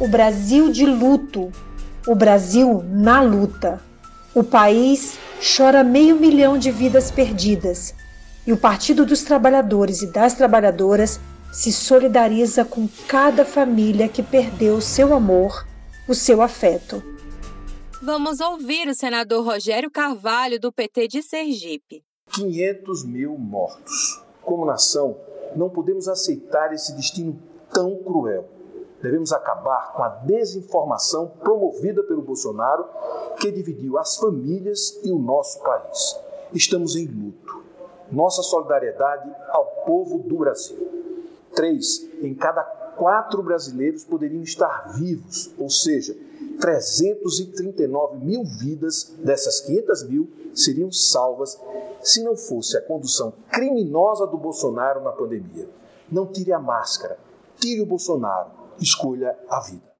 o Brasil de luto, o Brasil na luta. O país chora meio milhão de vidas perdidas e o Partido dos Trabalhadores e das Trabalhadoras se solidariza com cada família que perdeu seu amor, o seu afeto. Vamos ouvir o senador Rogério Carvalho, do PT de Sergipe. 500 mil mortos. Como nação, não podemos aceitar esse destino tão cruel. Devemos acabar com a desinformação promovida pelo Bolsonaro, que dividiu as famílias e o nosso país. Estamos em luto. Nossa solidariedade ao povo do Brasil. Três em cada quatro brasileiros poderiam estar vivos, ou seja, 339 mil vidas dessas 500 mil seriam salvas se não fosse a condução criminosa do Bolsonaro na pandemia. Não tire a máscara, tire o Bolsonaro, escolha a vida.